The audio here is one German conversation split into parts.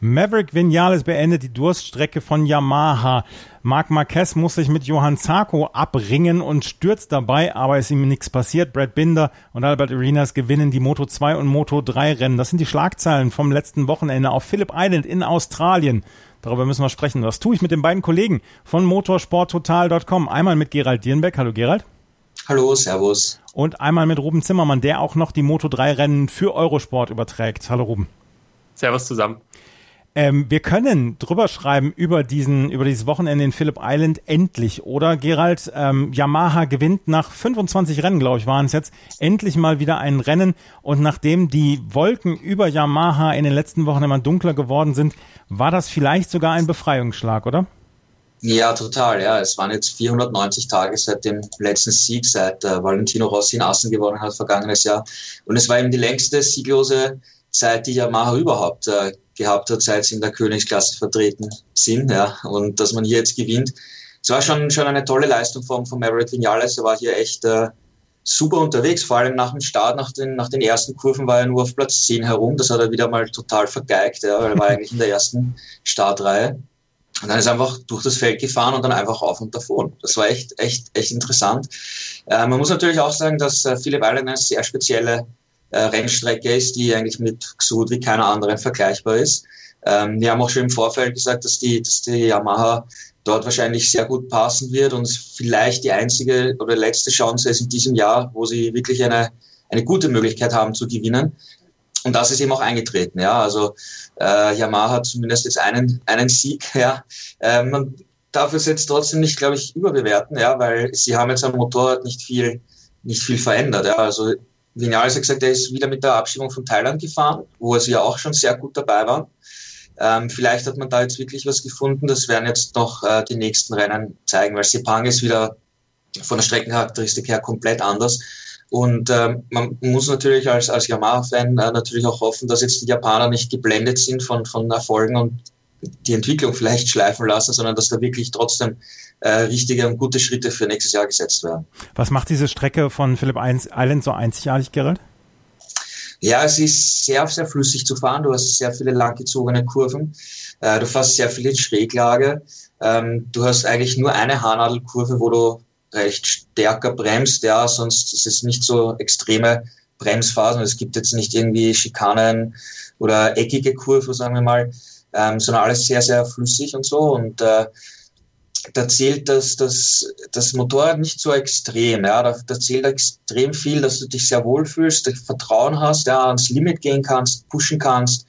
Maverick Vinales beendet die Durststrecke von Yamaha. Marc Marquez muss sich mit Johann Zarco abringen und stürzt dabei, aber ist ihm nichts passiert. Brad Binder und Albert Arenas gewinnen die Moto 2 und Moto 3 Rennen. Das sind die Schlagzeilen vom letzten Wochenende auf Phillip Island in Australien. Darüber müssen wir sprechen. Was tue ich mit den beiden Kollegen von motorsporttotal.com? Einmal mit Gerald Dierenbeck. Hallo Gerald. Hallo, Servus. Und einmal mit Ruben Zimmermann, der auch noch die Moto 3 Rennen für Eurosport überträgt. Hallo Ruben. Servus zusammen. Ähm, wir können drüber schreiben über diesen, über dieses Wochenende in Phillip Island endlich, oder Gerald? Ähm, Yamaha gewinnt nach 25 Rennen, glaube ich, waren es jetzt, endlich mal wieder ein Rennen. Und nachdem die Wolken über Yamaha in den letzten Wochen immer dunkler geworden sind, war das vielleicht sogar ein Befreiungsschlag, oder? Ja, total. Ja, es waren jetzt 490 Tage seit dem letzten Sieg, seit äh, Valentino Rossi in Assen gewonnen hat vergangenes Jahr. Und es war eben die längste sieglose Zeit, die Yamaha überhaupt äh, gehabt hat, seit sie in der Königsklasse vertreten sind. Ja. Und dass man hier jetzt gewinnt, es war schon, schon eine tolle Leistung von, von Maverick Vinales. Er war hier echt äh, super unterwegs, vor allem nach dem Start, nach den, nach den ersten Kurven war er nur auf Platz 10 herum. Das hat er wieder mal total vergeigt, ja, weil er war eigentlich in der ersten Startreihe. Und dann ist er einfach durch das Feld gefahren und dann einfach auf und davon. Das war echt, echt, echt interessant. Äh, man muss natürlich auch sagen, dass äh, Philipp Island eine sehr spezielle äh, Rennstrecke ist, die eigentlich mit gut wie keiner anderen vergleichbar ist. Ähm, wir haben auch schon im Vorfeld gesagt, dass die, dass die Yamaha dort wahrscheinlich sehr gut passen wird und vielleicht die einzige oder letzte Chance ist in diesem Jahr, wo sie wirklich eine, eine gute Möglichkeit haben zu gewinnen. Und das ist eben auch eingetreten. Ja, also äh, Yamaha hat zumindest jetzt einen, einen Sieg. Ja, äh, man darf es jetzt trotzdem nicht, glaube ich, überbewerten, ja, weil sie haben jetzt am Motorrad nicht viel, nicht viel verändert. Ja, also Vinales hat gesagt, er ist wieder mit der Abschiebung von Thailand gefahren, wo er ja auch schon sehr gut dabei war. Ähm, vielleicht hat man da jetzt wirklich was gefunden. Das werden jetzt noch äh, die nächsten Rennen zeigen, weil Sepang ist wieder von der Streckencharakteristik her komplett anders. Und ähm, man muss natürlich als, als Yamaha-Fan äh, natürlich auch hoffen, dass jetzt die Japaner nicht geblendet sind von, von Erfolgen und die Entwicklung vielleicht schleifen lassen, sondern dass da wirklich trotzdem äh, richtige und gute Schritte für nächstes Jahr gesetzt werden. Was macht diese Strecke von Phillip Island so einzigartig, Gerald? Ja, es ist sehr, sehr flüssig zu fahren. Du hast sehr viele langgezogene Kurven. Äh, du fährst sehr viel in Schräglage. Ähm, du hast eigentlich nur eine Haarnadelkurve, wo du recht stärker bremst. Ja, sonst ist es nicht so extreme Bremsphasen. Es gibt jetzt nicht irgendwie Schikanen oder eckige Kurven, sagen wir mal, ähm, sondern alles sehr, sehr flüssig und so. Und äh, da zählt das, das, das Motorrad nicht so extrem. Ja. Da, da zählt extrem viel, dass du dich sehr wohl fühlst, Vertrauen hast, ja, ans Limit gehen kannst, pushen kannst.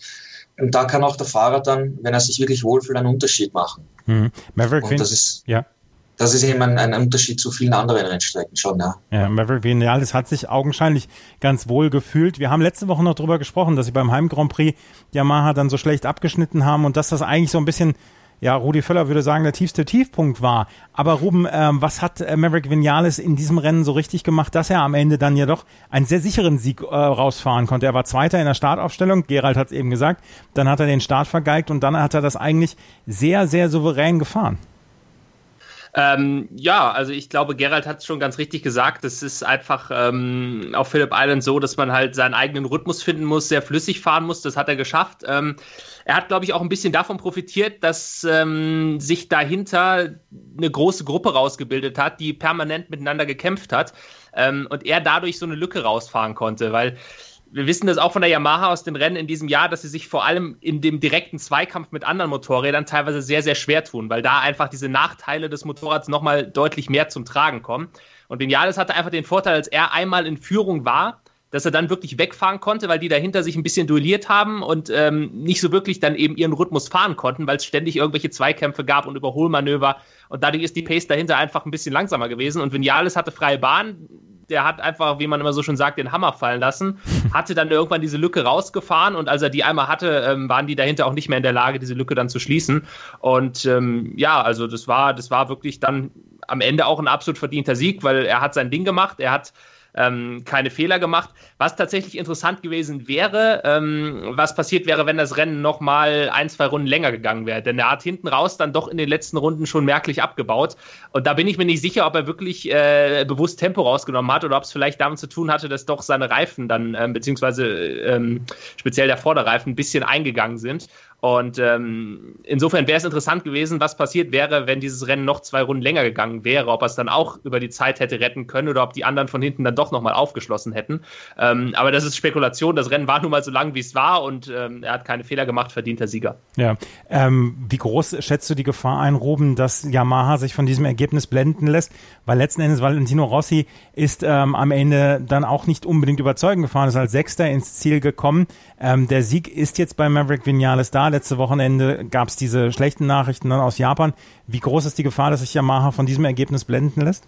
Und da kann auch der Fahrer dann, wenn er sich wirklich wohlfühlt, einen Unterschied machen. Hm. Maverick Und das ist, ja. das ist eben ein, ein Unterschied zu vielen anderen Rennstrecken schon, ja. Ja, Maverick Vinales hat sich augenscheinlich ganz wohl gefühlt. Wir haben letzte Woche noch darüber gesprochen, dass sie beim Heim Grand Prix Yamaha dann so schlecht abgeschnitten haben und dass das eigentlich so ein bisschen ja, Rudi Völler würde sagen, der tiefste Tiefpunkt war. Aber Ruben, ähm, was hat äh, Maverick Vinales in diesem Rennen so richtig gemacht, dass er am Ende dann ja doch einen sehr sicheren Sieg äh, rausfahren konnte? Er war Zweiter in der Startaufstellung, Gerald hat es eben gesagt, dann hat er den Start vergeigt und dann hat er das eigentlich sehr, sehr souverän gefahren. Ähm, ja, also ich glaube, Gerald hat es schon ganz richtig gesagt. Es ist einfach ähm, auf Phillip Island so, dass man halt seinen eigenen Rhythmus finden muss, sehr flüssig fahren muss. Das hat er geschafft. Ähm, er hat, glaube ich, auch ein bisschen davon profitiert, dass ähm, sich dahinter eine große Gruppe rausgebildet hat, die permanent miteinander gekämpft hat ähm, und er dadurch so eine Lücke rausfahren konnte, weil wir wissen das auch von der Yamaha aus den Rennen in diesem Jahr, dass sie sich vor allem in dem direkten Zweikampf mit anderen Motorrädern teilweise sehr, sehr schwer tun, weil da einfach diese Nachteile des Motorrads nochmal deutlich mehr zum Tragen kommen. Und Vinales hatte einfach den Vorteil, als er einmal in Führung war, dass er dann wirklich wegfahren konnte, weil die dahinter sich ein bisschen duelliert haben und ähm, nicht so wirklich dann eben ihren Rhythmus fahren konnten, weil es ständig irgendwelche Zweikämpfe gab und Überholmanöver. Und dadurch ist die Pace dahinter einfach ein bisschen langsamer gewesen. Und Vinales hatte freie Bahn, der hat einfach, wie man immer so schon sagt, den Hammer fallen lassen, hatte dann irgendwann diese Lücke rausgefahren und als er die einmal hatte, ähm, waren die dahinter auch nicht mehr in der Lage, diese Lücke dann zu schließen. Und ähm, ja, also das war, das war wirklich dann am Ende auch ein absolut verdienter Sieg, weil er hat sein Ding gemacht, er hat ähm, keine Fehler gemacht. Was tatsächlich interessant gewesen wäre, ähm, was passiert wäre, wenn das Rennen noch mal ein, zwei Runden länger gegangen wäre. Denn er hat hinten raus dann doch in den letzten Runden schon merklich abgebaut. Und da bin ich mir nicht sicher, ob er wirklich äh, bewusst Tempo rausgenommen hat oder ob es vielleicht damit zu tun hatte, dass doch seine Reifen dann, ähm, beziehungsweise ähm, speziell der Vorderreifen, ein bisschen eingegangen sind. Und ähm, insofern wäre es interessant gewesen, was passiert wäre, wenn dieses Rennen noch zwei Runden länger gegangen wäre, ob er es dann auch über die Zeit hätte retten können oder ob die anderen von hinten dann doch nochmal aufgeschlossen hätten. Ähm, aber das ist Spekulation. Das Rennen war nun mal so lang, wie es war und ähm, er hat keine Fehler gemacht, verdienter Sieger. Ja. Ähm, wie groß schätzt du die Gefahr ein, Ruben, dass Yamaha sich von diesem Ergebnis blenden lässt? Weil letzten Endes Valentino Rossi ist ähm, am Ende dann auch nicht unbedingt überzeugend gefahren, ist als Sechster ins Ziel gekommen. Ähm, der Sieg ist jetzt bei Maverick Vinales da. Letzte Wochenende gab es diese schlechten Nachrichten dann aus Japan. Wie groß ist die Gefahr, dass sich Yamaha von diesem Ergebnis blenden lässt?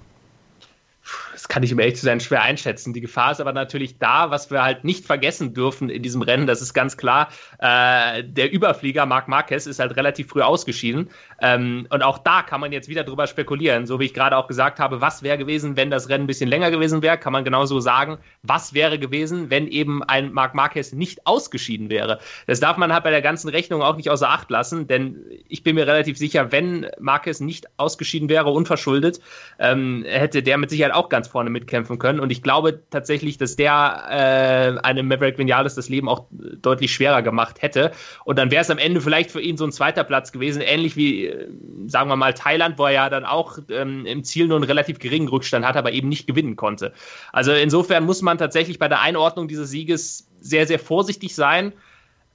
Das kann ich, um ehrlich zu sein, schwer einschätzen. Die Gefahr ist aber natürlich da, was wir halt nicht vergessen dürfen in diesem Rennen, das ist ganz klar. Äh, der Überflieger Marc Marquez ist halt relativ früh ausgeschieden. Ähm, und auch da kann man jetzt wieder drüber spekulieren. So wie ich gerade auch gesagt habe, was wäre gewesen, wenn das Rennen ein bisschen länger gewesen wäre, kann man genauso sagen, was wäre gewesen, wenn eben ein Marc Marquez nicht ausgeschieden wäre. Das darf man halt bei der ganzen Rechnung auch nicht außer Acht lassen, denn ich bin mir relativ sicher, wenn Marquez nicht ausgeschieden wäre, unverschuldet, ähm, hätte der mit Sicherheit auch ganz vorne mitkämpfen können. Und ich glaube tatsächlich, dass der äh, einem Maverick Vinales das Leben auch deutlich schwerer gemacht hätte. Und dann wäre es am Ende vielleicht für ihn so ein zweiter Platz gewesen, ähnlich wie, äh, sagen wir mal, Thailand, wo er ja dann auch ähm, im Ziel nur einen relativ geringen Rückstand hat, aber eben nicht gewinnen konnte. Also insofern muss man tatsächlich bei der Einordnung dieses Sieges sehr, sehr vorsichtig sein.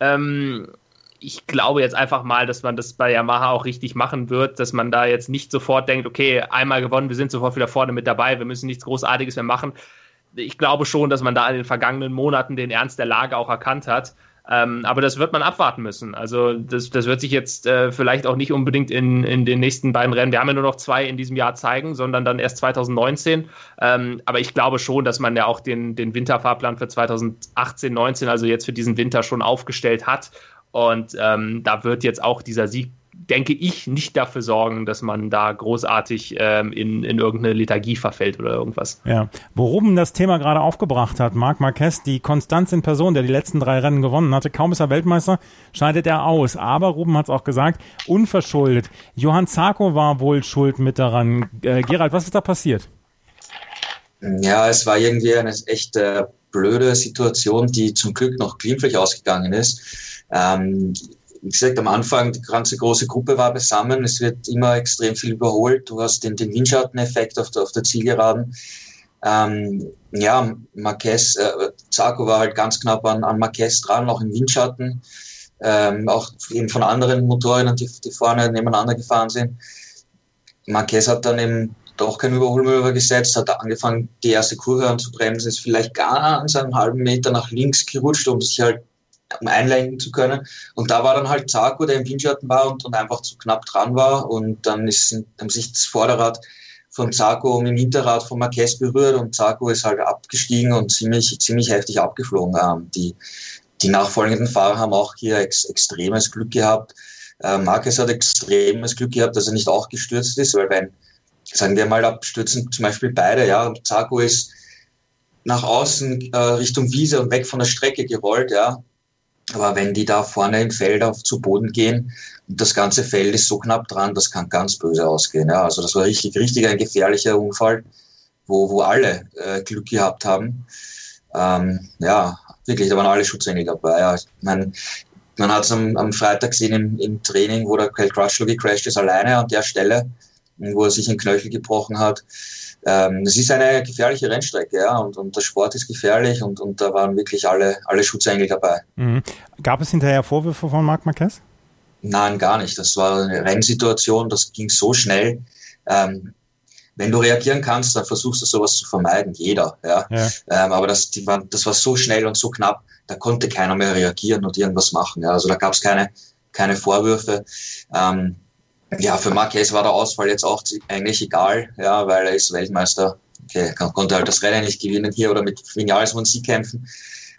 Ähm, ich glaube jetzt einfach mal, dass man das bei Yamaha auch richtig machen wird, dass man da jetzt nicht sofort denkt, okay, einmal gewonnen, wir sind sofort wieder vorne mit dabei, wir müssen nichts Großartiges mehr machen. Ich glaube schon, dass man da in den vergangenen Monaten den Ernst der Lage auch erkannt hat. Ähm, aber das wird man abwarten müssen. Also das, das wird sich jetzt äh, vielleicht auch nicht unbedingt in, in den nächsten beiden Rennen, wir haben ja nur noch zwei in diesem Jahr zeigen, sondern dann erst 2019. Ähm, aber ich glaube schon, dass man ja auch den, den Winterfahrplan für 2018, 19, also jetzt für diesen Winter schon aufgestellt hat und ähm, da wird jetzt auch dieser Sieg, denke ich, nicht dafür sorgen, dass man da großartig ähm, in, in irgendeine Lethargie verfällt oder irgendwas. Ja, wo Ruben das Thema gerade aufgebracht hat, Marc Marquez, die Konstanz in Person, der die letzten drei Rennen gewonnen hatte, kaum ist er Weltmeister, scheidet er aus. Aber Ruben hat es auch gesagt, unverschuldet. Johann Zarko war wohl schuld mit daran. Äh, Gerald, was ist da passiert? Ja, es war irgendwie eine echt äh, blöde Situation, die zum Glück noch glimpflich ausgegangen ist. Ähm, wie gesagt, am Anfang, die ganze große Gruppe war beisammen. Es wird immer extrem viel überholt. Du hast den, den Windschatteneffekt auf der, auf der Zielgeraden. Ähm, ja, Marquez, äh, Zarco war halt ganz knapp an, an Marquez dran, auch im Windschatten. Ähm, auch eben von anderen Motorrädern, die, die vorne nebeneinander gefahren sind. Marquez hat dann eben doch kein Überholmanöver gesetzt, hat angefangen, die erste Kurve anzubremsen, ist vielleicht gar an seinem halben Meter nach links gerutscht, um sich halt um einlenken zu können. Und da war dann halt Zarko, der im Windschatten war und, und einfach zu knapp dran war. Und dann ist haben sich das Vorderrad von Zarko mit dem Hinterrad von Marquez berührt und Zarko ist halt abgestiegen und ziemlich, ziemlich heftig abgeflogen. Ähm, die, die nachfolgenden Fahrer haben auch hier ex, extremes Glück gehabt. Äh, Marquez hat extremes Glück gehabt, dass er nicht auch gestürzt ist, weil wenn, sagen wir mal, abstürzen zum Beispiel beide, ja, und Zarko ist nach außen äh, Richtung Wiese und weg von der Strecke gerollt, ja, aber wenn die da vorne im Feld auf zu Boden gehen und das ganze Feld ist so knapp dran, das kann ganz böse ausgehen. Ja, also das war richtig, richtig ein gefährlicher Unfall, wo, wo alle äh, Glück gehabt haben. Ähm, ja, wirklich, da waren alle Schutzengel dabei. Ja. Ich man hat es am, am Freitag gesehen im, im Training, wo der Cal Crutchlow gecrashed ist, alleine an der Stelle, wo er sich einen Knöchel gebrochen hat ähm, es ist eine gefährliche Rennstrecke, ja, und, und der Sport ist gefährlich und, und da waren wirklich alle, alle Schutzengel dabei. Mhm. Gab es hinterher Vorwürfe von Marc Marquez? Nein, gar nicht. Das war eine Rennsituation, das ging so schnell. Ähm, wenn du reagieren kannst, dann versuchst du sowas zu vermeiden, jeder. Ja. ja. Ähm, aber das, die war, das war so schnell und so knapp, da konnte keiner mehr reagieren und irgendwas machen. Ja. Also da gab es keine, keine Vorwürfe. Ähm, ja, für Marquez war der Ausfall jetzt auch eigentlich egal, ja, weil er ist Weltmeister okay, konnte halt das Rennen nicht gewinnen hier oder mit Vinales und sie kämpfen.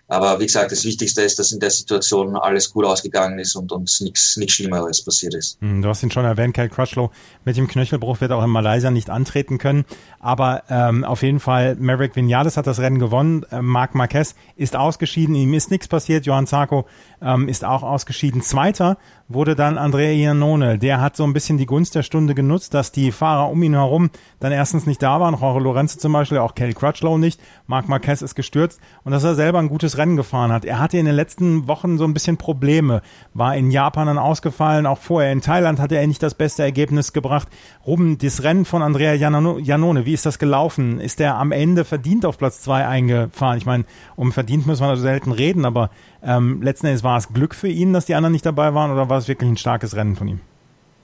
Aber wie gesagt, das Wichtigste ist, dass in der Situation alles gut ausgegangen ist und uns nichts Schlimmeres passiert ist. Hm, du hast ihn schon erwähnt, Kyle Crutchlow mit dem Knöchelbruch wird auch in Malaysia nicht antreten können. Aber ähm, auf jeden Fall, Maverick Vinales hat das Rennen gewonnen. Äh, Marc Marquez ist ausgeschieden, ihm ist nichts passiert. Johann Zarco ähm, ist auch ausgeschieden. Zweiter wurde dann Andrea Iannone. Der hat so ein bisschen die Gunst der Stunde genutzt, dass die Fahrer um ihn herum dann erstens nicht da waren. Jorge Lorenzo zum Beispiel, auch Kelly Crutchlow nicht. Marc Marquez ist gestürzt und dass er selber ein gutes Rennen gefahren hat. Er hatte in den letzten Wochen so ein bisschen Probleme. War in Japan dann ausgefallen, auch vorher in Thailand hatte er nicht das beste Ergebnis gebracht. Ruben, das Rennen von Andrea Iannone, wie ist das gelaufen? Ist er am Ende verdient auf Platz zwei eingefahren? Ich meine, um verdient müssen wir also selten reden, aber ähm, letzten Endes war es Glück für ihn, dass die anderen nicht dabei waren oder war es wirklich ein starkes Rennen von ihm?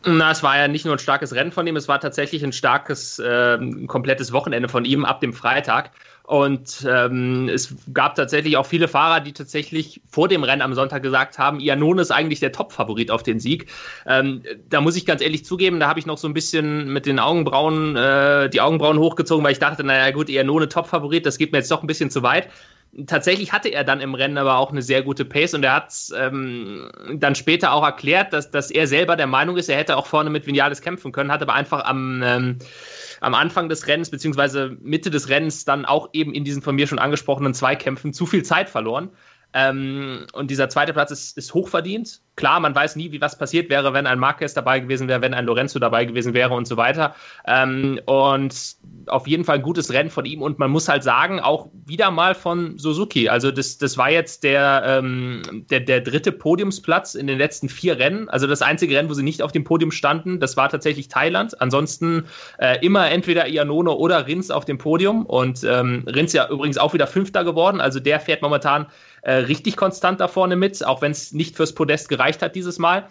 Na, es war ja nicht nur ein starkes Rennen von ihm, es war tatsächlich ein starkes, äh, komplettes Wochenende von ihm ab dem Freitag. Und ähm, es gab tatsächlich auch viele Fahrer, die tatsächlich vor dem Rennen am Sonntag gesagt haben, Iannone ist eigentlich der Top-Favorit auf den Sieg. Ähm, da muss ich ganz ehrlich zugeben, da habe ich noch so ein bisschen mit den Augenbrauen, äh, die Augenbrauen hochgezogen, weil ich dachte, naja gut, Iannone Top-Favorit, das geht mir jetzt doch ein bisschen zu weit tatsächlich hatte er dann im Rennen aber auch eine sehr gute Pace und er hat ähm, dann später auch erklärt, dass, dass er selber der Meinung ist, er hätte auch vorne mit Vinales kämpfen können, hat aber einfach am, ähm, am Anfang des Rennens beziehungsweise Mitte des Rennens dann auch eben in diesen von mir schon angesprochenen Zweikämpfen zu viel Zeit verloren. Ähm, und dieser zweite Platz ist, ist hochverdient. Klar, man weiß nie, wie was passiert wäre, wenn ein Marquez dabei gewesen wäre, wenn ein Lorenzo dabei gewesen wäre und so weiter. Ähm, und auf jeden Fall ein gutes Rennen von ihm. Und man muss halt sagen, auch wieder mal von Suzuki. Also das, das war jetzt der, ähm, der, der dritte Podiumsplatz in den letzten vier Rennen. Also das einzige Rennen, wo sie nicht auf dem Podium standen, das war tatsächlich Thailand. Ansonsten äh, immer entweder Iannone oder Rins auf dem Podium. Und ähm, Rins ja übrigens auch wieder Fünfter geworden. Also der fährt momentan äh, richtig konstant da vorne mit, auch wenn es nicht fürs Podest gereicht hat dieses Mal.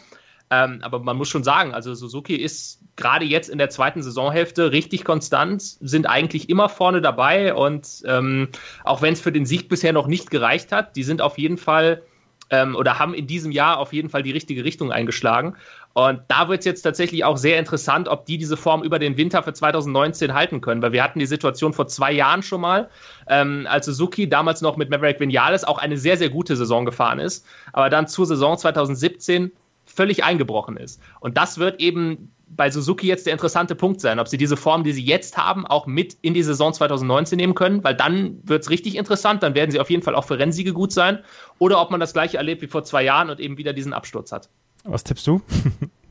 Ähm, aber man muss schon sagen, also Suzuki ist gerade jetzt in der zweiten Saisonhälfte richtig konstant, sind eigentlich immer vorne dabei und ähm, auch wenn es für den Sieg bisher noch nicht gereicht hat, die sind auf jeden Fall ähm, oder haben in diesem Jahr auf jeden Fall die richtige Richtung eingeschlagen. Und da wird es jetzt tatsächlich auch sehr interessant, ob die diese Form über den Winter für 2019 halten können, weil wir hatten die Situation vor zwei Jahren schon mal, ähm, als Suzuki damals noch mit Maverick Vinales auch eine sehr, sehr gute Saison gefahren ist, aber dann zur Saison 2017 völlig eingebrochen ist. Und das wird eben bei Suzuki jetzt der interessante Punkt sein, ob sie diese Form, die sie jetzt haben, auch mit in die Saison 2019 nehmen können, weil dann wird es richtig interessant, dann werden sie auf jeden Fall auch für Rennsiege gut sein, oder ob man das gleiche erlebt wie vor zwei Jahren und eben wieder diesen Absturz hat. Was tippst du?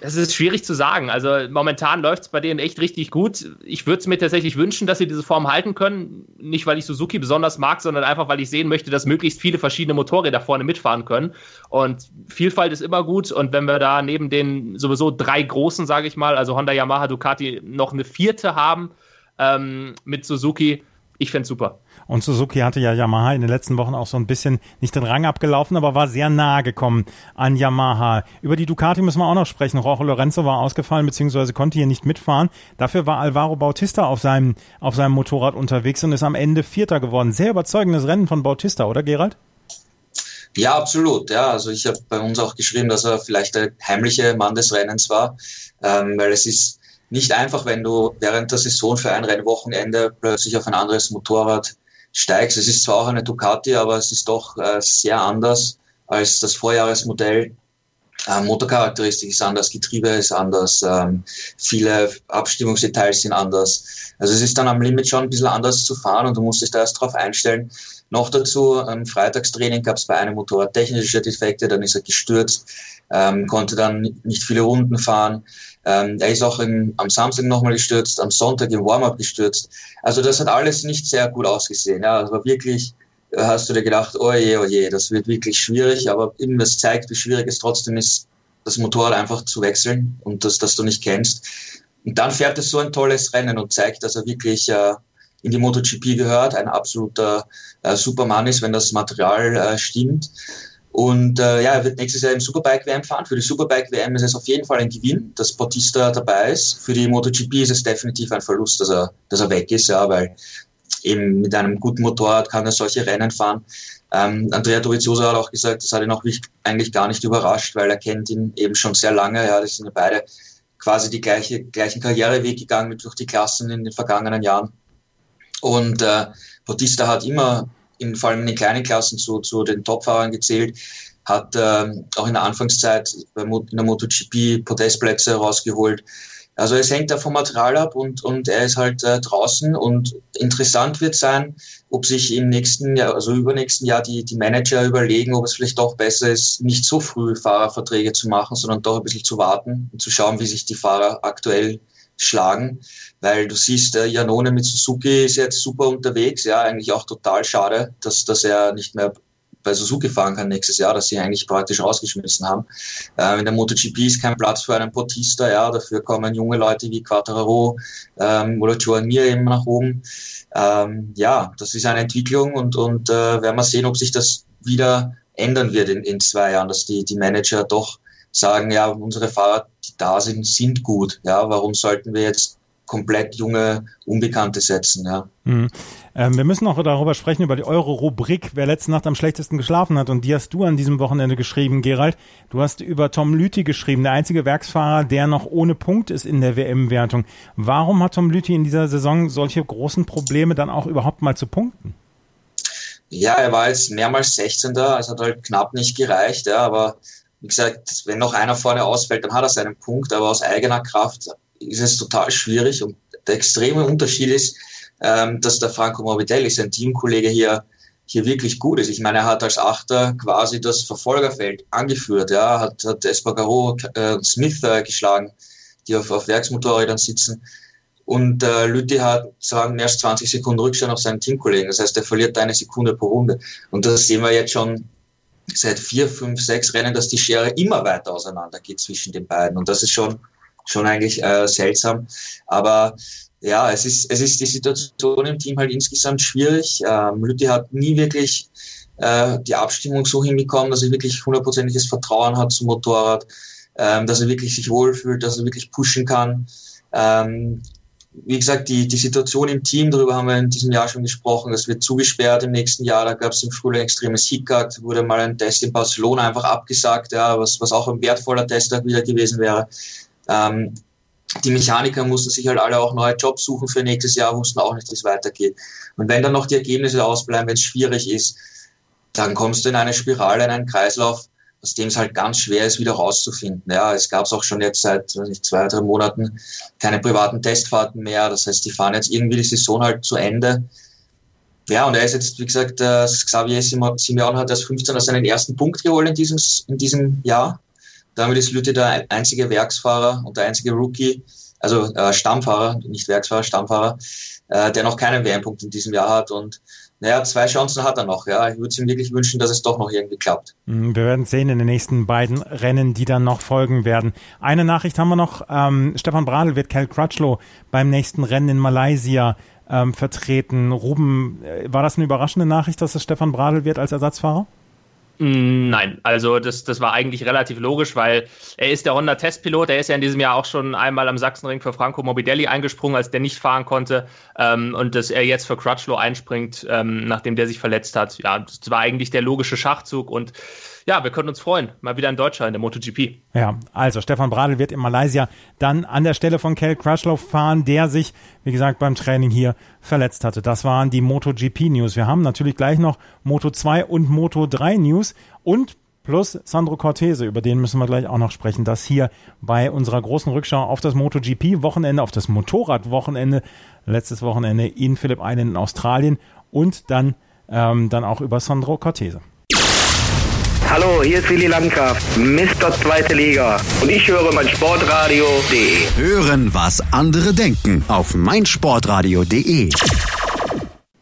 Es ist schwierig zu sagen. Also momentan läuft es bei denen echt richtig gut. Ich würde es mir tatsächlich wünschen, dass sie diese Form halten können. Nicht, weil ich Suzuki besonders mag, sondern einfach, weil ich sehen möchte, dass möglichst viele verschiedene Motorräder vorne mitfahren können. Und Vielfalt ist immer gut. Und wenn wir da neben den sowieso drei großen, sage ich mal, also Honda, Yamaha, Ducati, noch eine vierte haben ähm, mit Suzuki, ich fände super. Und Suzuki hatte ja Yamaha in den letzten Wochen auch so ein bisschen nicht den Rang abgelaufen, aber war sehr nahe gekommen an Yamaha. Über die Ducati müssen wir auch noch sprechen. Jorge Lorenzo war ausgefallen bzw. konnte hier nicht mitfahren. Dafür war Alvaro Bautista auf seinem, auf seinem Motorrad unterwegs und ist am Ende Vierter geworden. Sehr überzeugendes Rennen von Bautista, oder Gerald? Ja, absolut. Ja, also ich habe bei uns auch geschrieben, dass er vielleicht der heimliche Mann des Rennens war, ähm, weil es ist nicht einfach, wenn du während der Saison für ein Rennwochenende plötzlich auf ein anderes Motorrad steigst. Es ist zwar auch eine Ducati, aber es ist doch äh, sehr anders als das Vorjahresmodell. Ähm, Motorcharakteristik ist anders, Getriebe ist anders, ähm, viele Abstimmungsdetails sind anders. Also es ist dann am Limit schon ein bisschen anders zu fahren und du musst dich da erst drauf einstellen. Noch dazu, ähm, Freitagstraining gab es bei einem Motorrad technische Defekte, dann ist er gestürzt, ähm, konnte dann nicht viele Runden fahren. Ähm, er ist auch im, am Samstag nochmal gestürzt, am Sonntag im Warm-up gestürzt. Also das hat alles nicht sehr gut ausgesehen. Ja, also wirklich äh, hast du dir gedacht, oh je, oh je, das wird wirklich schwierig, aber eben das zeigt, wie schwierig es trotzdem ist, das Motorrad einfach zu wechseln und das, das du nicht kennst. Und dann fährt es so ein tolles Rennen und zeigt, dass er wirklich äh, in die MotoGP gehört, ein absoluter äh, Supermann ist, wenn das Material äh, stimmt. Und äh, ja, er wird nächstes Jahr im Superbike WM fahren. Für die Superbike WM ist es auf jeden Fall ein Gewinn, dass Bautista dabei ist. Für die MotoGP ist es definitiv ein Verlust, dass er, dass er weg ist, ja, weil eben mit einem guten Motorrad kann er solche Rennen fahren. Ähm, Andrea Dovizioso hat auch gesagt, das hat ihn auch eigentlich gar nicht überrascht, weil er kennt ihn eben schon sehr lange. Ja, das sind ja beide quasi die gleiche, gleichen Karriereweg gegangen durch die Klassen in den vergangenen Jahren. Und äh, Bautista hat immer, in, vor allem in den kleinen Klassen, zu, zu den Topfahrern gezählt, hat äh, auch in der Anfangszeit in der MotoGP Podestplätze rausgeholt. Also es hängt da vom Material ab und, und er ist halt äh, draußen und interessant wird sein, ob sich im nächsten Jahr, also übernächsten Jahr die, die Manager überlegen, ob es vielleicht doch besser ist, nicht so früh Fahrerverträge zu machen, sondern doch ein bisschen zu warten und zu schauen, wie sich die Fahrer aktuell schlagen. Weil du siehst, äh, Janone mit Suzuki ist jetzt super unterwegs, ja, eigentlich auch total schade, dass, dass er nicht mehr bei Suzuki fahren kann nächstes Jahr, dass sie eigentlich praktisch rausgeschmissen haben. Äh, in der MotoGP ist kein Platz für einen Bautista, ja, dafür kommen junge Leute wie Quattararo ähm, oder Joan Mir eben nach oben. Ähm, ja, das ist eine Entwicklung und, und äh, werden wir sehen, ob sich das wieder ändern wird in, in zwei Jahren, dass die, die Manager doch sagen, ja, unsere Fahrer, die da sind, sind gut. Ja, warum sollten wir jetzt komplett junge Unbekannte setzen. Ja. Mhm. Ähm, wir müssen noch darüber sprechen, über die Euro-Rubrik, wer letzte Nacht am schlechtesten geschlafen hat. Und die hast du an diesem Wochenende geschrieben, Gerald. Du hast über Tom Lüthi geschrieben, der einzige Werksfahrer, der noch ohne Punkt ist in der WM-Wertung. Warum hat Tom Lüthi in dieser Saison solche großen Probleme dann auch überhaupt mal zu punkten? Ja, er war jetzt mehrmals 16. Es hat halt knapp nicht gereicht, ja, aber wie gesagt, wenn noch einer vorne ausfällt, dann hat er seinen Punkt, aber aus eigener Kraft ist es total schwierig. Und der extreme Unterschied ist, ähm, dass der Franco Morbidelli, sein Teamkollege hier, hier wirklich gut ist. Ich meine, er hat als Achter quasi das Verfolgerfeld angeführt, ja, hat, hat Espargaro äh, Smith äh, geschlagen, die auf, auf Werksmotorrädern sitzen. Und äh, Lüthi hat sagen erst 20 Sekunden Rückstand auf seinen Teamkollegen. Das heißt, er verliert eine Sekunde pro Runde. Und das sehen wir jetzt schon seit vier, fünf, sechs Rennen, dass die Schere immer weiter auseinander geht zwischen den beiden. Und das ist schon schon eigentlich äh, seltsam. Aber ja, es ist, es ist die Situation im Team halt insgesamt schwierig. Ähm, Lütti hat nie wirklich äh, die Abstimmung so hinbekommen, dass er wirklich hundertprozentiges Vertrauen hat zum Motorrad, ähm, dass er wirklich sich wohlfühlt, dass er wirklich pushen kann. Ähm, wie gesagt, die, die Situation im Team, darüber haben wir in diesem Jahr schon gesprochen, das wird zugesperrt im nächsten Jahr. Da gab es im Frühling extremes Hickhack, wurde mal ein Test in Barcelona einfach abgesagt, ja, was, was auch ein wertvoller Testtag wieder gewesen wäre. Ähm, die Mechaniker mussten sich halt alle auch neue Jobs suchen für nächstes Jahr, wussten auch nicht, wie es weitergeht. Und wenn dann noch die Ergebnisse ausbleiben, wenn es schwierig ist, dann kommst du in eine Spirale, in einen Kreislauf, aus dem es halt ganz schwer ist, wieder rauszufinden. Ja, es gab es auch schon jetzt seit nicht, zwei, drei Monaten keine privaten Testfahrten mehr. Das heißt, die fahren jetzt irgendwie die Saison halt zu Ende. Ja, und er ist jetzt, wie gesagt, äh, Xavier Simeon hat als 15 seinen ersten Punkt geholt in diesem, in diesem Jahr. Damit ist Lütte der einzige Werksfahrer und der einzige Rookie, also äh, Stammfahrer, nicht Werksfahrer, Stammfahrer, äh, der noch keinen WM-Punkt in diesem Jahr hat. Und naja, zwei Chancen hat er noch. Ja, ich würde es ihm wirklich wünschen, dass es doch noch irgendwie klappt. Mhm, wir werden sehen in den nächsten beiden Rennen, die dann noch folgen werden. Eine Nachricht haben wir noch. Ähm, Stefan Bradl wird Cal Crutchlow beim nächsten Rennen in Malaysia ähm, vertreten. Ruben, äh, war das eine überraschende Nachricht, dass es Stefan Bradl wird als Ersatzfahrer? Mm, nein, also das, das war eigentlich relativ logisch, weil er ist der Honda-Testpilot. Er ist ja in diesem Jahr auch schon einmal am Sachsenring für Franco Morbidelli eingesprungen, als der nicht fahren konnte. Ähm, und dass er jetzt für Crutchlow einspringt, ähm, nachdem der sich verletzt hat, ja, das war eigentlich der logische Schachzug. Und ja, wir können uns freuen. Mal wieder ein Deutscher in der MotoGP. Ja, also Stefan Bradl wird in Malaysia dann an der Stelle von Kel Crutchlow fahren, der sich, wie gesagt, beim Training hier verletzt hatte. Das waren die MotoGP News. Wir haben natürlich gleich noch Moto 2 und Moto 3 News und plus Sandro Cortese, über den müssen wir gleich auch noch sprechen. Das hier bei unserer großen Rückschau auf das MotoGP-Wochenende, auf das Motorrad-Wochenende, letztes Wochenende in Phillip Island in Australien und dann, ähm, dann auch über Sandro Cortese. Hallo, hier ist Willi Landkraft, Mr. Zweite Liga. Und ich höre mein Sportradio.de. Hören, was andere denken auf meinsportradio.de.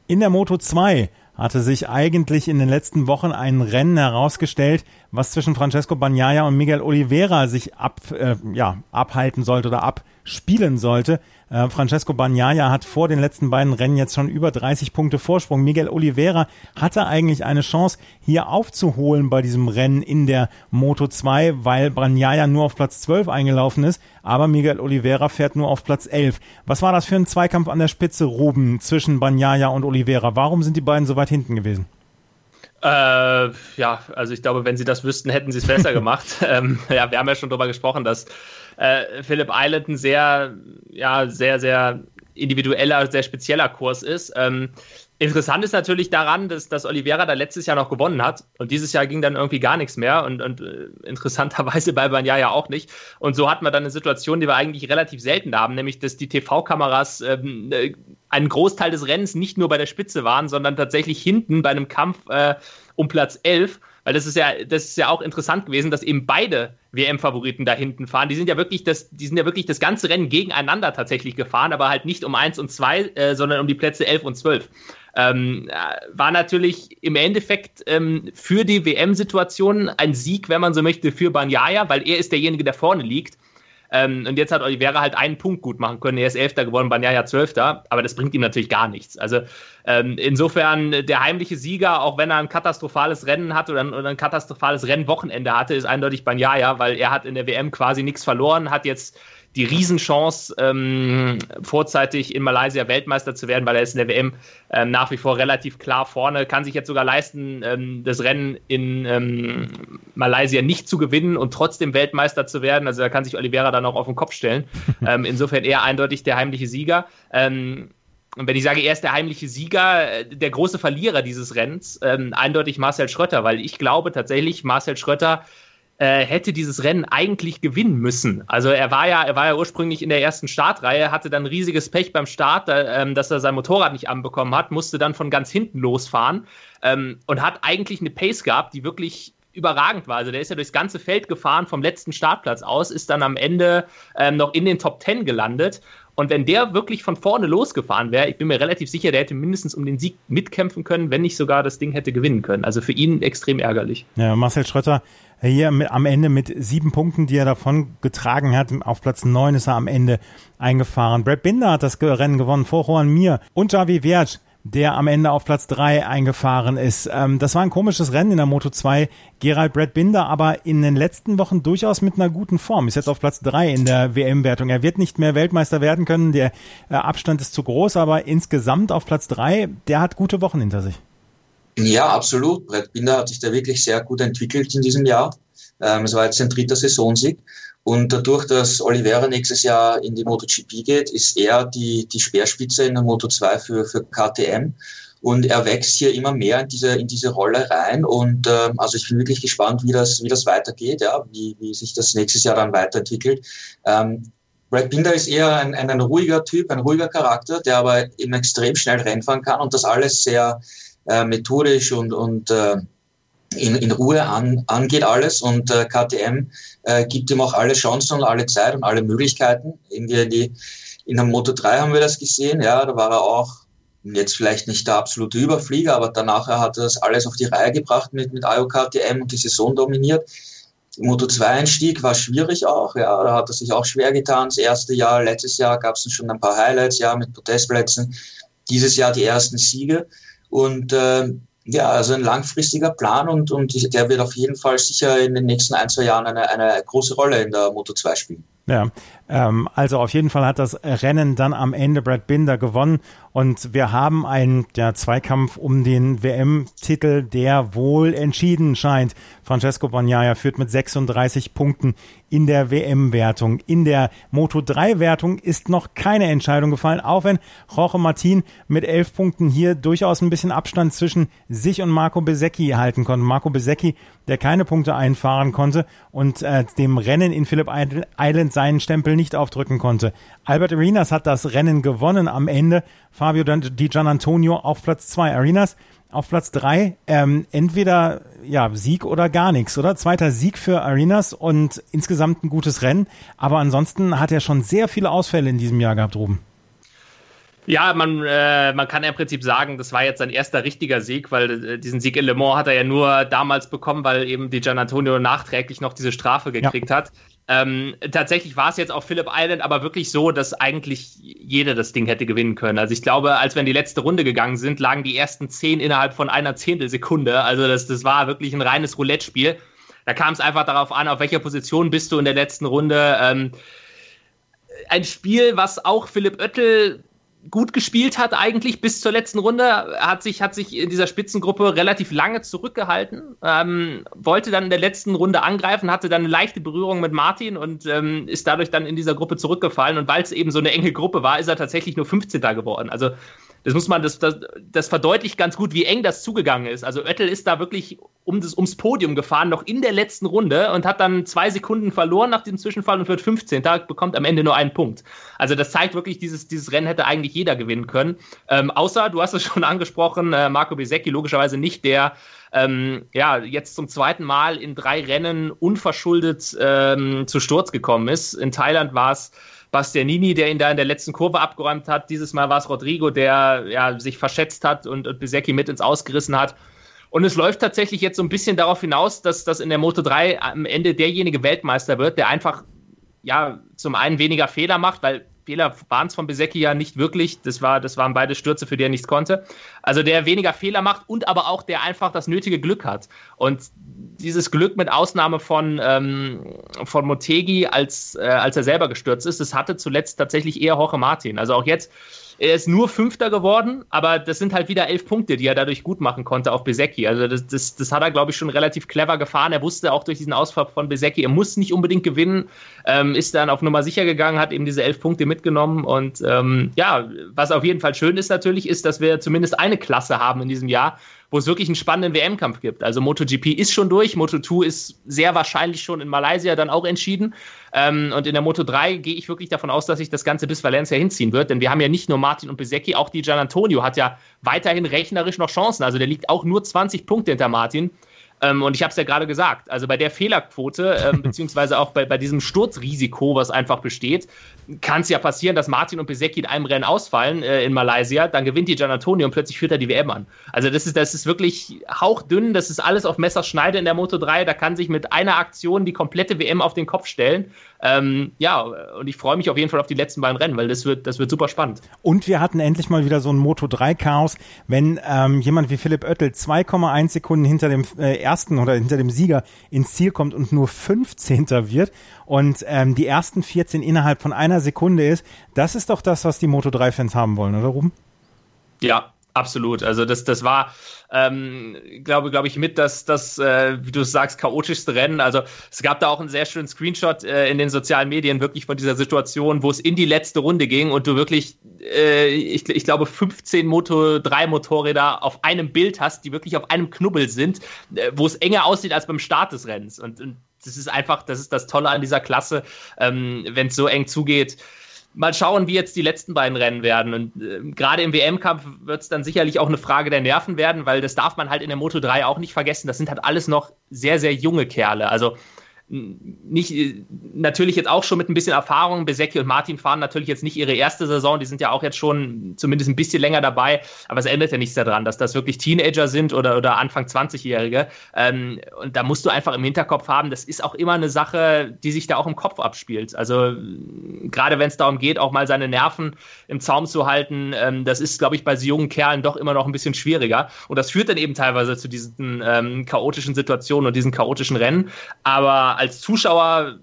In der Moto 2 hatte sich eigentlich in den letzten Wochen ein Rennen herausgestellt, was zwischen Francesco Bagnaia und Miguel Oliveira sich ab, äh, ja, abhalten sollte oder abspielen sollte. Äh, Francesco Bagnaia hat vor den letzten beiden Rennen jetzt schon über 30 Punkte Vorsprung. Miguel Oliveira hatte eigentlich eine Chance, hier aufzuholen bei diesem Rennen in der Moto 2, weil Bagnaia nur auf Platz 12 eingelaufen ist, aber Miguel Oliveira fährt nur auf Platz 11. Was war das für ein Zweikampf an der Spitze, Ruben, zwischen Bagnaia und Oliveira? Warum sind die beiden so weit hinten gewesen? Äh, ja, also ich glaube, wenn sie das wüssten, hätten sie es besser gemacht. ähm, ja, wir haben ja schon darüber gesprochen, dass äh, Philip Island ein sehr, ja, sehr, sehr individueller, sehr spezieller Kurs ist. Ähm, Interessant ist natürlich daran, dass, dass Oliveira da letztes Jahr noch gewonnen hat und dieses Jahr ging dann irgendwie gar nichts mehr und, und äh, interessanterweise bei Banya ja auch nicht. Und so hat man dann eine Situation, die wir eigentlich relativ selten haben, nämlich dass die TV-Kameras ähm, äh, einen Großteil des Rennens nicht nur bei der Spitze waren, sondern tatsächlich hinten bei einem Kampf äh, um Platz 11 weil das ist ja, das ist ja auch interessant gewesen, dass eben beide WM-Favoriten da hinten fahren. Die sind ja wirklich das, die sind ja wirklich das ganze Rennen gegeneinander tatsächlich gefahren, aber halt nicht um eins und zwei, äh, sondern um die Plätze 11 und 12. Ähm, war natürlich im Endeffekt ähm, für die WM-Situation ein Sieg, wenn man so möchte, für Banyaya, weil er ist derjenige, der vorne liegt. Ähm, und jetzt hat Oliveira halt einen Punkt gut machen können. Er ist Elfter geworden, Banyaya Zwölfter, aber das bringt ihm natürlich gar nichts. Also ähm, insofern der heimliche Sieger, auch wenn er ein katastrophales Rennen hat oder ein, oder ein katastrophales Rennwochenende hatte, ist eindeutig Banyaya, weil er hat in der WM quasi nichts verloren, hat jetzt die Riesenchance, ähm, vorzeitig in Malaysia Weltmeister zu werden, weil er ist in der WM ähm, nach wie vor relativ klar vorne, kann sich jetzt sogar leisten, ähm, das Rennen in ähm, Malaysia nicht zu gewinnen und trotzdem Weltmeister zu werden. Also da kann sich Oliveira dann auch auf den Kopf stellen. Ähm, insofern eher eindeutig der heimliche Sieger. Ähm, und wenn ich sage, er ist der heimliche Sieger, äh, der große Verlierer dieses Rennens, eindeutig Marcel Schröter, weil ich glaube tatsächlich, Marcel Schröter äh, hätte dieses Rennen eigentlich gewinnen müssen. Also er war ja, er war ja ursprünglich in der ersten Startreihe, hatte dann riesiges Pech beim Start, äh, dass er sein Motorrad nicht anbekommen hat, musste dann von ganz hinten losfahren ähm, und hat eigentlich eine Pace gehabt, die wirklich überragend war. Also der ist ja durchs ganze Feld gefahren vom letzten Startplatz aus, ist dann am Ende ähm, noch in den Top Ten gelandet und wenn der wirklich von vorne losgefahren wäre, ich bin mir relativ sicher, der hätte mindestens um den Sieg mitkämpfen können, wenn nicht sogar das Ding hätte gewinnen können. Also für ihn extrem ärgerlich. Ja, Marcel Schröter hier am Ende mit sieben Punkten, die er davon getragen hat. Auf Platz neun ist er am Ende eingefahren. Brad Binder hat das Rennen gewonnen vor Juan Mir und Javi Vierge der am Ende auf Platz drei eingefahren ist. Ähm, das war ein komisches Rennen in der Moto 2. Gerald Brad Binder aber in den letzten Wochen durchaus mit einer guten Form. Ist jetzt auf Platz drei in der WM-Wertung. Er wird nicht mehr Weltmeister werden können. Der äh, Abstand ist zu groß, aber insgesamt auf Platz drei, der hat gute Wochen hinter sich. Ja, absolut. Brad Binder hat sich da wirklich sehr gut entwickelt in diesem Jahr. Ähm, es war jetzt sein dritter Saisonsieg. Und dadurch, dass Oliveira nächstes Jahr in die MotoGP geht, ist er die, die Speerspitze in der Moto2 für, für KTM. Und er wächst hier immer mehr in diese, in diese Rolle rein. Und äh, also ich bin wirklich gespannt, wie das, wie das weitergeht, ja, wie, wie sich das nächstes Jahr dann weiterentwickelt. Ähm, Brad Binder ist eher ein, ein, ein ruhiger Typ, ein ruhiger Charakter, der aber eben extrem schnell Rennfahren kann und das alles sehr äh, methodisch und, und äh, in, in Ruhe an, angeht alles und äh, KTM äh, gibt ihm auch alle Chancen und alle Zeit und alle Möglichkeiten. Irgendwie die, in der Moto 3 haben wir das gesehen, ja, da war er auch jetzt vielleicht nicht der absolute Überflieger, aber danach hat er das alles auf die Reihe gebracht mit, mit IO KTM und die Saison dominiert. Moto 2 Einstieg war schwierig auch, ja, da hat er sich auch schwer getan. Das erste Jahr, letztes Jahr gab es schon ein paar Highlights, ja, mit Protestplätzen. Dieses Jahr die ersten Siege und äh, ja, also ein langfristiger Plan und, und der wird auf jeden Fall sicher in den nächsten ein, zwei Jahren eine, eine große Rolle in der Moto 2 spielen. Ja, ähm, also auf jeden Fall hat das Rennen dann am Ende Brad Binder gewonnen und wir haben einen ja, Zweikampf um den WM-Titel, der wohl entschieden scheint. Francesco Bagnaia führt mit 36 Punkten in der WM-Wertung. In der Moto3-Wertung ist noch keine Entscheidung gefallen, auch wenn Jorge Martin mit 11 Punkten hier durchaus ein bisschen Abstand zwischen sich und Marco Besecchi halten konnte. Marco Besecchi, der keine Punkte einfahren konnte und äh, dem Rennen in Phillip Island seinen Stempel nicht aufdrücken konnte. Albert Arenas hat das Rennen gewonnen am Ende. Fabio Di Gianantonio auf Platz zwei. Arenas auf Platz drei. Ähm, entweder ja Sieg oder gar nichts, oder? Zweiter Sieg für Arenas und insgesamt ein gutes Rennen. Aber ansonsten hat er schon sehr viele Ausfälle in diesem Jahr gehabt, Ruben. Ja, man, äh, man kann im Prinzip sagen, das war jetzt sein erster richtiger Sieg, weil äh, diesen Sieg in Le Mans hat er ja nur damals bekommen, weil eben die Gian Antonio nachträglich noch diese Strafe gekriegt ja. hat. Ähm, tatsächlich war es jetzt auf Phillip Island aber wirklich so, dass eigentlich jeder das Ding hätte gewinnen können. Also ich glaube, als wir in die letzte Runde gegangen sind, lagen die ersten zehn innerhalb von einer Zehntelsekunde. Also das, das war wirklich ein reines Roulette-Spiel. Da kam es einfach darauf an, auf welcher Position bist du in der letzten Runde. Ähm, ein Spiel, was auch Philipp Oettel gut gespielt hat eigentlich bis zur letzten Runde, hat sich, hat sich in dieser Spitzengruppe relativ lange zurückgehalten, ähm, wollte dann in der letzten Runde angreifen, hatte dann eine leichte Berührung mit Martin und ähm, ist dadurch dann in dieser Gruppe zurückgefallen. Und weil es eben so eine enge Gruppe war, ist er tatsächlich nur 15. geworden. Also das muss man, das, das, das verdeutlicht ganz gut, wie eng das zugegangen ist. Also Oettel ist da wirklich um das, ums Podium gefahren, noch in der letzten Runde und hat dann zwei Sekunden verloren nach dem Zwischenfall und wird 15. Da bekommt am Ende nur einen Punkt. Also das zeigt wirklich, dieses, dieses Rennen hätte eigentlich jeder gewinnen können. Ähm, außer, du hast es schon angesprochen, äh, Marco Besecchi logischerweise nicht der, ähm, ja, jetzt zum zweiten Mal in drei Rennen unverschuldet ähm, zu Sturz gekommen ist. In Thailand war es Bastianini, der ihn da in der letzten Kurve abgeräumt hat. Dieses Mal war es Rodrigo, der ja, sich verschätzt hat und, und Bisecki mit ins Ausgerissen hat. Und es läuft tatsächlich jetzt so ein bisschen darauf hinaus, dass, dass in der Moto 3 am Ende derjenige Weltmeister wird, der einfach ja zum einen weniger Fehler macht, weil Fehler waren es von Besecki ja nicht wirklich. Das, war, das waren beide Stürze, für die er nichts konnte. Also der weniger Fehler macht und aber auch der einfach das nötige Glück hat. Und dieses Glück mit Ausnahme von, ähm, von Motegi, als, äh, als er selber gestürzt ist, das hatte zuletzt tatsächlich eher Jorge Martin. Also auch jetzt er ist nur Fünfter geworden, aber das sind halt wieder elf Punkte, die er dadurch gut machen konnte auf Besecki. Also das, das, das hat er, glaube ich, schon relativ clever gefahren. Er wusste auch durch diesen Ausfall von Besecki, er muss nicht unbedingt gewinnen, ähm, ist dann auf Nummer sicher gegangen, hat eben diese elf Punkte mitgenommen. Und ähm, ja, was auf jeden Fall schön ist natürlich, ist, dass wir zumindest eine Klasse haben in diesem Jahr, wo es wirklich einen spannenden WM-Kampf gibt. Also MotoGP ist schon durch, Moto2 ist sehr wahrscheinlich schon in Malaysia dann auch entschieden. Ähm, und in der Moto3 gehe ich wirklich davon aus, dass sich das Ganze bis Valencia hinziehen wird, denn wir haben ja nicht nur Martin und Besecchi, auch die Gian Antonio hat ja weiterhin rechnerisch noch Chancen. Also der liegt auch nur 20 Punkte hinter Martin. Ähm, und ich habe es ja gerade gesagt, also bei der Fehlerquote, ähm, beziehungsweise auch bei, bei diesem Sturzrisiko, was einfach besteht, kann es ja passieren, dass Martin und Besecki in einem Rennen ausfallen äh, in Malaysia, dann gewinnt die Gian Antonio und plötzlich führt er die WM an. Also das ist, das ist wirklich hauchdünn, das ist alles auf Messerschneide in der Moto 3, da kann sich mit einer Aktion die komplette WM auf den Kopf stellen. Ähm, ja, und ich freue mich auf jeden Fall auf die letzten beiden Rennen, weil das wird, das wird super spannend. Und wir hatten endlich mal wieder so ein Moto 3 Chaos, wenn ähm, jemand wie Philipp Oettel 2,1 Sekunden hinter dem äh, ersten oder hinter dem Sieger ins Ziel kommt und nur 15. wird und ähm, die ersten 14 innerhalb von einer Sekunde ist, das ist doch das, was die Moto 3-Fans haben wollen, oder Ruben? Ja, Absolut. Also das, das war, ähm, glaube, glaube ich, mit das, das äh, wie du sagst, chaotischste Rennen. Also es gab da auch einen sehr schönen Screenshot äh, in den sozialen Medien, wirklich von dieser Situation, wo es in die letzte Runde ging und du wirklich, äh, ich, ich glaube, 15 Moto 3 Motorräder auf einem Bild hast, die wirklich auf einem Knubbel sind, äh, wo es enger aussieht als beim Start des Rennens. Und, und das ist einfach, das ist das Tolle an dieser Klasse, ähm, wenn es so eng zugeht. Mal schauen, wie jetzt die letzten beiden Rennen werden. Und äh, gerade im WM-Kampf wird es dann sicherlich auch eine Frage der Nerven werden, weil das darf man halt in der Moto 3 auch nicht vergessen. Das sind halt alles noch sehr, sehr junge Kerle. Also nicht, natürlich jetzt auch schon mit ein bisschen Erfahrung. Besecki und Martin fahren natürlich jetzt nicht ihre erste Saison, die sind ja auch jetzt schon zumindest ein bisschen länger dabei, aber es ändert ja nichts daran, dass das wirklich Teenager sind oder, oder Anfang 20-Jährige. Ähm, und da musst du einfach im Hinterkopf haben, das ist auch immer eine Sache, die sich da auch im Kopf abspielt. Also gerade wenn es darum geht, auch mal seine Nerven im Zaum zu halten, ähm, das ist, glaube ich, bei so jungen Kerlen doch immer noch ein bisschen schwieriger. Und das führt dann eben teilweise zu diesen ähm, chaotischen Situationen und diesen chaotischen Rennen. Aber als Zuschauer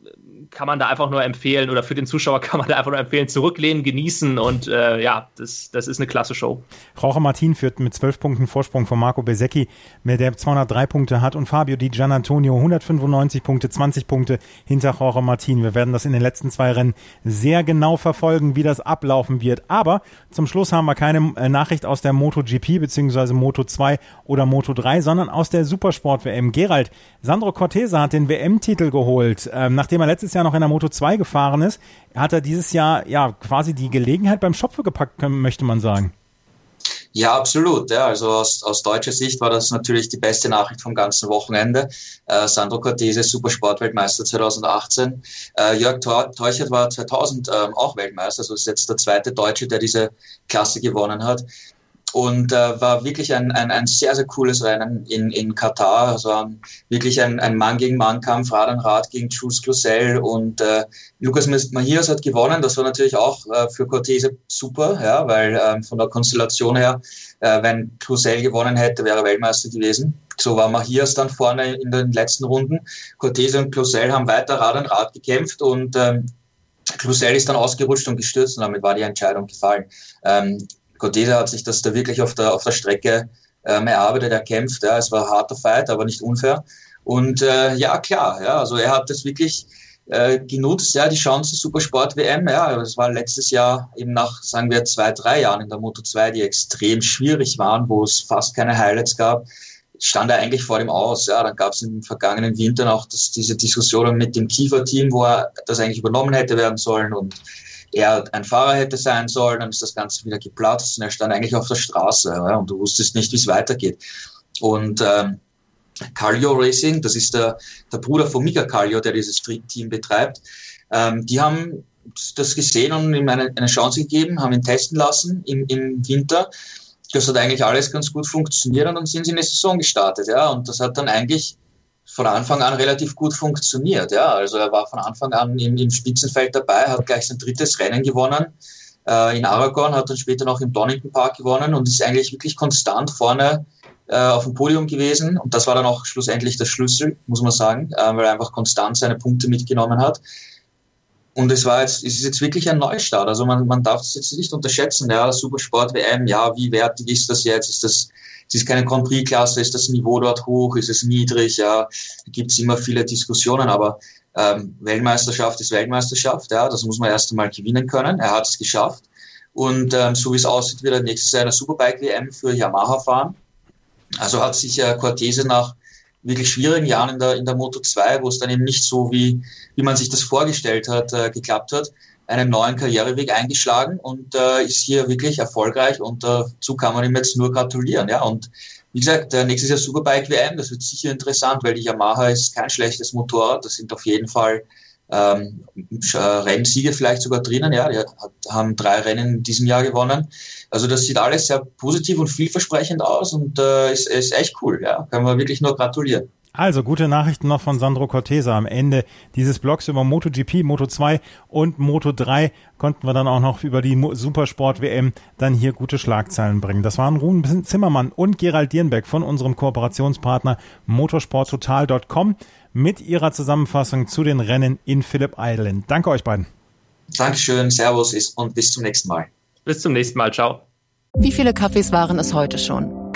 kann man da einfach nur empfehlen, oder für den Zuschauer kann man da einfach nur empfehlen, zurücklehnen, genießen und äh, ja, das, das ist eine klasse Show. Jorge Martin führt mit 12 Punkten Vorsprung von Marco Besecchi, der 203 Punkte hat und Fabio Di Gianantonio 195 Punkte, 20 Punkte hinter Jorge Martin. Wir werden das in den letzten zwei Rennen sehr genau verfolgen, wie das ablaufen wird. Aber zum Schluss haben wir keine äh, Nachricht aus der MotoGP bzw. Moto 2 oder Moto 3, sondern aus der Supersport-WM. Gerald, Sandro Cortese hat den WM-Titel geholt, ähm, nachdem er letztes Jahr Jahr noch in der Moto 2 gefahren ist, hat er dieses Jahr ja quasi die Gelegenheit beim Schopfe gepackt, möchte man sagen. Ja, absolut. Ja. Also aus, aus deutscher Sicht war das natürlich die beste Nachricht vom ganzen Wochenende. Äh, Sandro Cortese, Supersportweltmeister 2018. Äh, Jörg Teuchert war 2000 äh, auch Weltmeister, also ist jetzt der zweite Deutsche, der diese Klasse gewonnen hat und äh, war wirklich ein, ein, ein sehr, sehr cooles Rennen in, in Katar. Also um, wirklich ein, ein Mann gegen Mann Kampf, Rad an Rad gegen Jules Clouseau und äh, Lukas Mahias hat gewonnen. Das war natürlich auch äh, für Cortese super, ja, weil äh, von der Konstellation her, äh, wenn Clouseau gewonnen hätte, wäre er Weltmeister gewesen. So war Mahias dann vorne in den letzten Runden. Cortese und Clouseau haben weiter Rad an Rad gekämpft und ähm, Cluzel ist dann ausgerutscht und gestürzt und damit war die Entscheidung gefallen. Ähm, Cortese hat sich das da wirklich auf der, auf der Strecke ähm, erarbeitet, erkämpft. Ja. Es war ein harter Fight, aber nicht unfair. Und äh, ja, klar, ja, also er hat das wirklich äh, genutzt, ja, die Chance Supersport WM, ja, das war letztes Jahr eben nach, sagen wir, zwei, drei Jahren in der Moto 2, die extrem schwierig waren, wo es fast keine Highlights gab, stand er eigentlich vor dem aus, ja, dann gab es im vergangenen Winter noch das, diese Diskussionen mit dem Kiefer-Team, wo er das eigentlich übernommen hätte werden sollen und er ein Fahrer hätte sein sollen, dann ist das Ganze wieder geplatzt und er stand eigentlich auf der Straße ja, und du wusstest nicht, wie es weitergeht. Und ähm, Calio Racing, das ist der, der Bruder von Mika Calio, der dieses Street-Team betreibt, ähm, die haben das gesehen und ihm eine, eine Chance gegeben, haben ihn testen lassen im, im Winter. Das hat eigentlich alles ganz gut funktioniert und dann sind sie in die Saison gestartet, ja. Und das hat dann eigentlich von Anfang an relativ gut funktioniert. Ja, also er war von Anfang an im, im Spitzenfeld dabei, hat gleich sein drittes Rennen gewonnen äh, in Aragon, hat dann später noch im Donington Park gewonnen und ist eigentlich wirklich konstant vorne äh, auf dem Podium gewesen. Und das war dann auch schlussendlich der Schlüssel, muss man sagen, äh, weil er einfach konstant seine Punkte mitgenommen hat. Und es war jetzt, es ist jetzt wirklich ein Neustart. Also man, man darf es jetzt nicht unterschätzen. Ja, Supersport WM, ja, wie wertig ist das jetzt? Ist das es ist keine Grand Prix-Klasse, ist das Niveau dort hoch, ist es niedrig, ja, gibt es immer viele Diskussionen, aber ähm, Weltmeisterschaft ist Weltmeisterschaft, ja, das muss man erst einmal gewinnen können. Er hat es geschafft. Und ähm, so wie es aussieht, wird er nächstes Jahr eine Superbike-WM für Yamaha fahren. Also hat sich ja Cortese nach wirklich schwierigen Jahren in der, in der Moto 2, wo es dann eben nicht so wie, wie man sich das vorgestellt hat, äh, geklappt hat, einen neuen Karriereweg eingeschlagen und äh, ist hier wirklich erfolgreich und dazu kann man ihm jetzt nur gratulieren. Ja. Und wie gesagt, nächstes Jahr Superbike WM, das wird sicher interessant, weil die Yamaha ist kein schlechtes Motorrad, das sind auf jeden Fall ähm, Rennsiege vielleicht sogar drinnen, ja, die hat, haben drei Rennen in diesem Jahr gewonnen. Also das sieht alles sehr positiv und vielversprechend aus und äh, ist, ist echt cool, ja, können wir wirklich nur gratulieren. Also gute Nachrichten noch von Sandro Cortesa. Am Ende dieses Blogs über MotoGP, Moto2 und Moto3 konnten wir dann auch noch über die Supersport WM dann hier gute Schlagzeilen bringen. Das waren Ruben Zimmermann und Gerald Dierenbeck von unserem Kooperationspartner motorsporttotal.com mit ihrer Zusammenfassung zu den Rennen in Phillip Island. Danke euch beiden. Dankeschön, Servus und bis zum nächsten Mal. Bis zum nächsten Mal, ciao. Wie viele Kaffees waren es heute schon?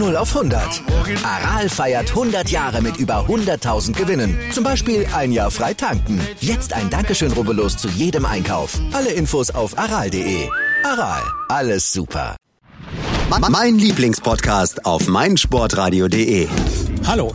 0 auf 100. Aral feiert 100 Jahre mit über 100.000 Gewinnen. Zum Beispiel ein Jahr frei tanken. Jetzt ein Dankeschön, rubbellos zu jedem Einkauf. Alle Infos auf aral.de. Aral, alles super. Mein Lieblingspodcast auf meinsportradio.de. Hallo.